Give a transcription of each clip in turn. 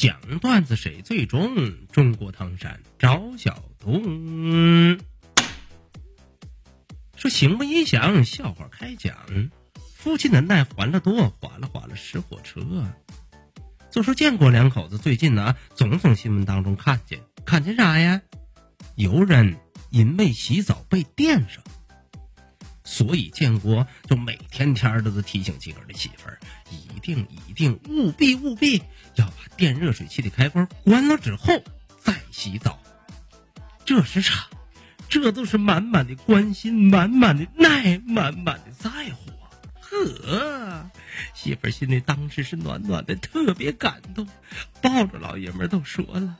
讲段子谁最重？中国唐山赵小东说：“行不音响，笑话开讲。夫妻恩爱欢乐多，划了划了是火车。就说建国两口子最近呢，总从新闻当中看见，看见啥呀？有人因为洗澡被电上，所以建国就每天天的都提醒自个儿的媳妇儿，一定一定务必务必要把电热水器的开关关了之后再洗澡。这是啥？这都是满满的关心，满满的爱，满满的在乎！呵，媳妇儿心里当时是暖暖的，特别感动，抱着老爷们儿都说了：“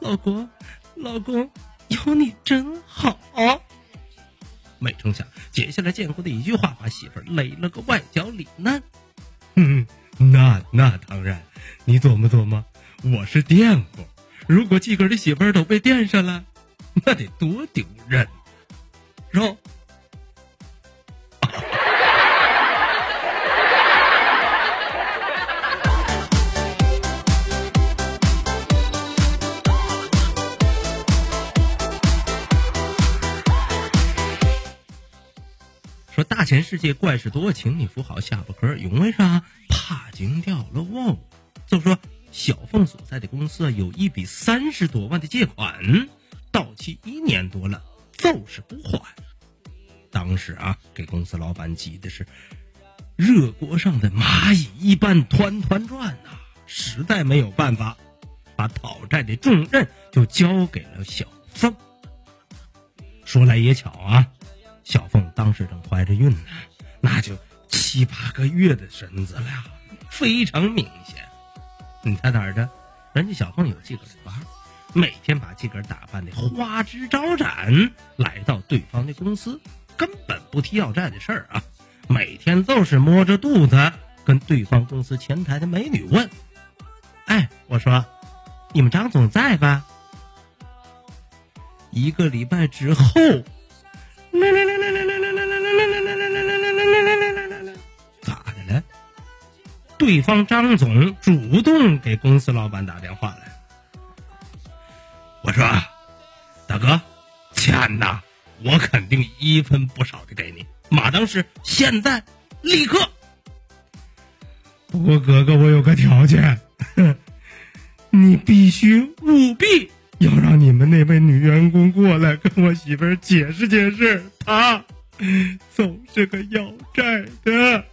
老公，老公，有你真好。”没成想，接下来建国的一句话把媳妇儿勒了个外焦里嫩。嗯，那那当然，你琢磨琢磨，我是电户，如果自个儿的媳妇儿都被电上了，那得多丢人，是吧？说大千世界怪事多，请你扶好下巴颏儿，因为啥？怕惊掉了哦。就说小凤所在的公司有一笔三十多万的借款，到期一年多了，就是不还。当时啊，给公司老板急的是热锅上的蚂蚁一般团团转呐、实在没有办法，把讨债的重任就交给了小凤。说来也巧啊。小凤当时正怀着孕呢，那就七八个月的身子了，非常明显。你猜哪儿的？人家小凤有自个儿的班，每天把自个儿打扮的花枝招展，来到对方的公司，根本不提要债的事儿啊。每天都是摸着肚子跟对方公司前台的美女问：“哎，我说，你们张总在吧？”一个礼拜之后。咋的了？对方张总主动给公司老板打电话来。我说：“大哥，钱呐，我肯定一分不少的给你，马当是现在立刻。不过哥哥，我有个条件，你必须务必。”要让你们那位女员工过来跟我媳妇儿解释解释，她总是个要债的。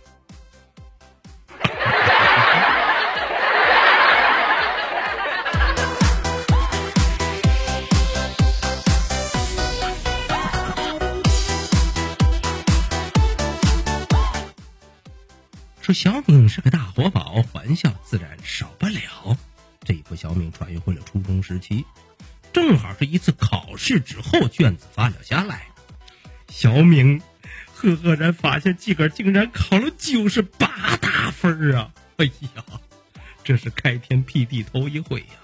说小敏是个大活宝，玩笑自然少不了。这一部小敏穿越回了初中时期。正好是一次考试之后，卷子发了下来，小明赫赫然发现自个儿竟然考了九十八大分啊！哎呀，这是开天辟地头一回呀，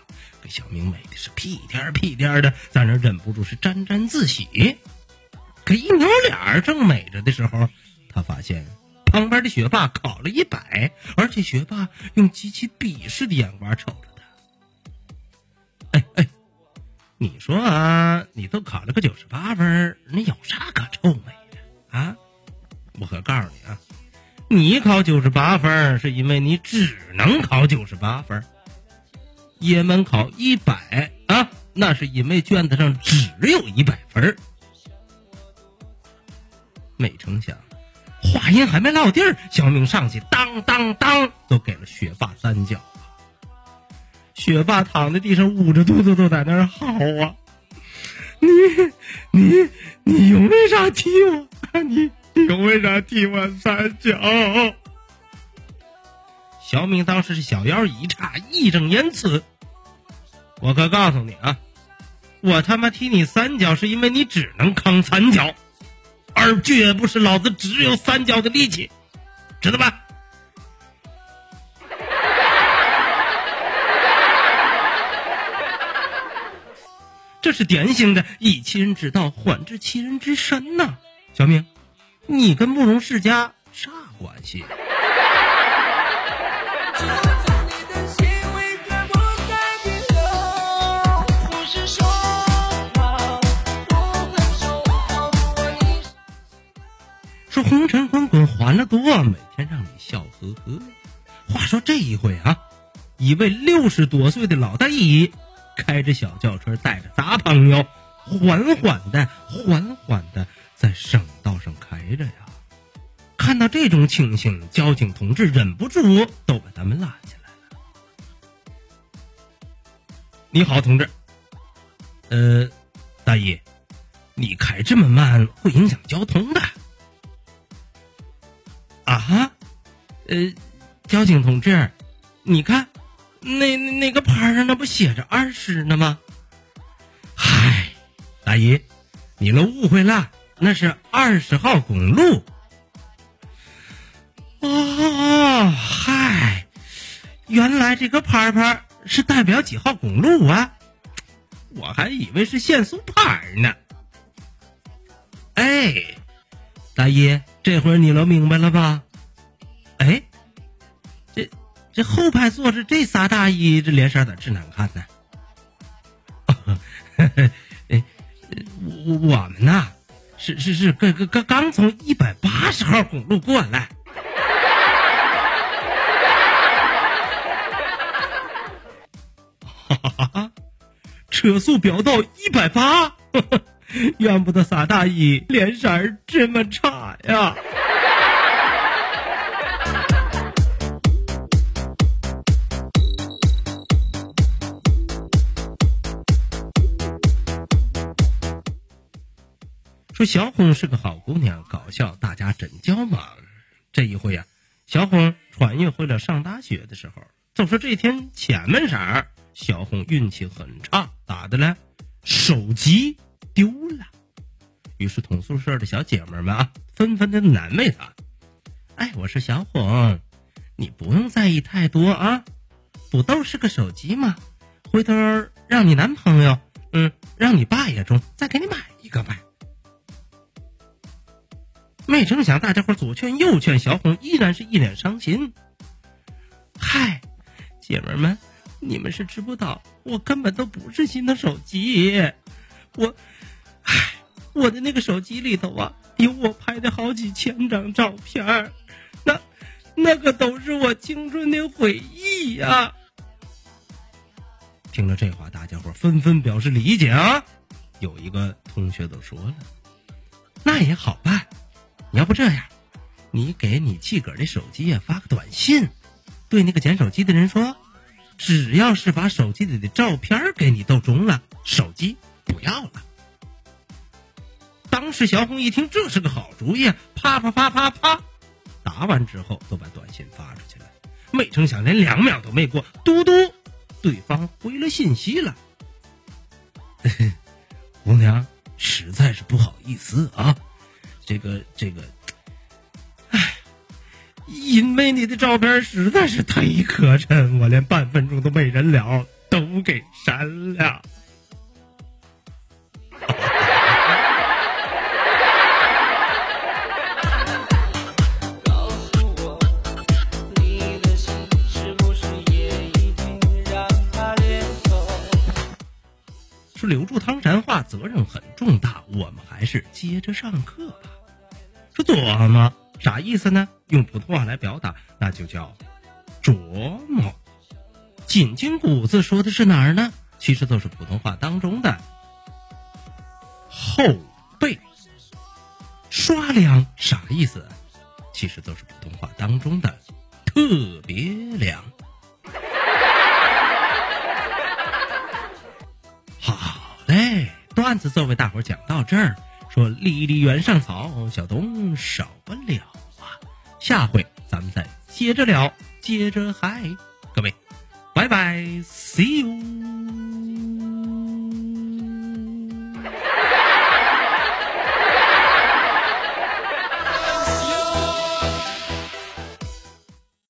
给小明美的是屁颠屁颠的，在那忍不住是沾沾自喜。可一扭脸正美着的时候，他发现旁边的学霸考了一百，而且学霸用极其鄙视的眼光瞅着你说啊，你都考了个九十八分，你有啥可臭美的啊？我可告诉你啊，你考九十八分是因为你只能考九十八分，叶门考一百啊，那是因为卷子上只有一百分。没成想，话音还没落地儿，小明上去当当当，都给了学霸三脚。学霸躺在地上，捂着肚子都在那儿嚎啊！你你你用为啥踢我？你你用为啥踢我三脚？小敏当时是小腰一叉，义正言辞：“我可告诉你啊，我他妈踢你三脚是因为你只能扛三脚，而绝不是老子只有三脚的力气，知道吧？这是典型的以其人之道还治其人之身呐，小明，你跟慕容世家啥关系？说红尘滚滚，欢乐多，每天让你笑呵呵。话说这一回啊，一位六十多岁的老大姨。开着小轿车，带着杂朋友，缓缓的、缓缓的在省道上开着呀。看到这种情形，交警同志忍不住都把他们拉起来了。你好，同志。呃，大爷，你开这么慢会影响交通的。啊哈，呃，交警同志，你看。那那个牌上那不写着二十呢吗？嗨，大姨，你都误会了，那是二十号公路。哦，嗨，原来这个牌牌是代表几号公路啊？我还以为是限速牌呢。哎，大姨，这会儿你能明白了吧？这后排坐着这仨大姨，这脸色咋这难看呢？我我们呐，是是是，刚刚刚刚从一百八十号公路过来，车速飙到一百八，怨不得仨大衣脸色这么差呀。说小红是个好姑娘，搞笑，大家真叫忙。这一回呀，小红穿越回了上大学的时候。就说这天前门上，小红运气很差，咋的了？手机丢了。于是同宿舍的小姐妹们啊，纷纷的难为她。哎，我说小红，你不用在意太多啊，不都是个手机吗？回头让你男朋友，嗯，让你爸也中，再给你买一个呗。没成想，大家伙左劝右劝，小红依然是一脸伤心。嗨，姐妹们，你们是知不道，我根本都不是新的手机，我，唉，我的那个手机里头啊，有我拍的好几千张照片儿那，那个都是我青春的回忆呀。听了这话，大家伙纷纷表示理解啊。有一个同学都说了，那也好办。你要不这样，你给你自个儿的手机啊发个短信，对那个捡手机的人说，只要是把手机里的照片给你都中了，手机不要了。当时小红一听这是个好主意，啪啪啪啪啪，打完之后都把短信发出去了。没成想连两秒都没过，嘟嘟，对方回了信息了。姑娘，实在是不好意思啊。这个这个，唉，因为你的照片实在是太可碜，我连半分钟都没人聊，都给删了。说留住汤山话责任很重大，我们还是接着上课吧。说琢磨啥意思呢？用普通话来表达，那就叫琢磨。紧筋骨子说的是哪儿呢？其实都是普通话当中的后背。刷凉啥意思？其实都是普通话当中的特别凉。好嘞，段子作为大伙讲到这儿。说离离原上草，小东少不了啊！下回咱们再接着聊，接着嗨，各位，拜拜，see you。